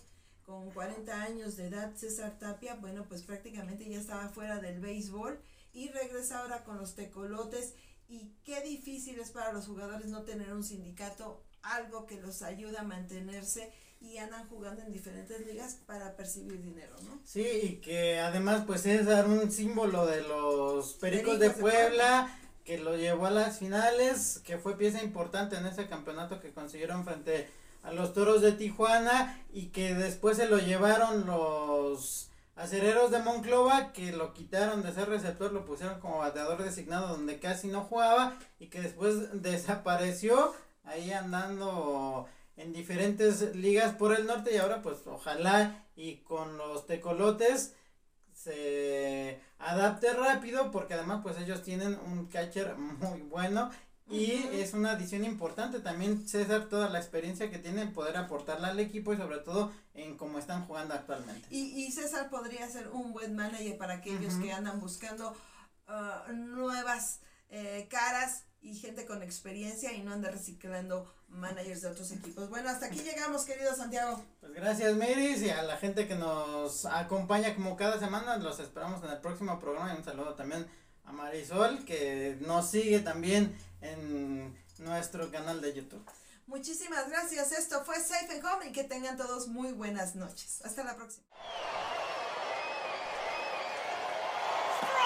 con 40 años de edad, César Tapia, bueno, pues prácticamente ya estaba fuera del béisbol y regresa ahora con los tecolotes y qué difícil es para los jugadores no tener un sindicato, algo que los ayude a mantenerse y andan jugando en diferentes ligas para percibir dinero, ¿no? Sí, y que además pues es dar un símbolo de los Pericos, de, Puebla, que lo llevó a las finales, que fue pieza importante en ese campeonato que consiguieron frente a los Toros de Tijuana y que después se lo llevaron los acereros de Monclova que lo quitaron de ser receptor, lo pusieron como bateador designado donde casi no jugaba y que después desapareció ahí andando en diferentes ligas por el norte y ahora pues ojalá y con los tecolotes se adapte rápido porque además pues ellos tienen un catcher muy bueno y es una adición importante también César toda la experiencia que tiene poder aportarla al equipo y sobre todo en cómo están jugando actualmente. Y, y César podría ser un buen manager para aquellos que andan buscando uh, nuevas eh, caras y gente con experiencia y no ande reciclando managers de otros equipos. Bueno, hasta aquí llegamos, querido Santiago. Pues gracias, Miris, y a la gente que nos acompaña como cada semana. Los esperamos en el próximo programa. Y un saludo también a Marisol, que nos sigue también en nuestro canal de YouTube. Muchísimas gracias. Esto fue Safe and Home y que tengan todos muy buenas noches. Hasta la próxima.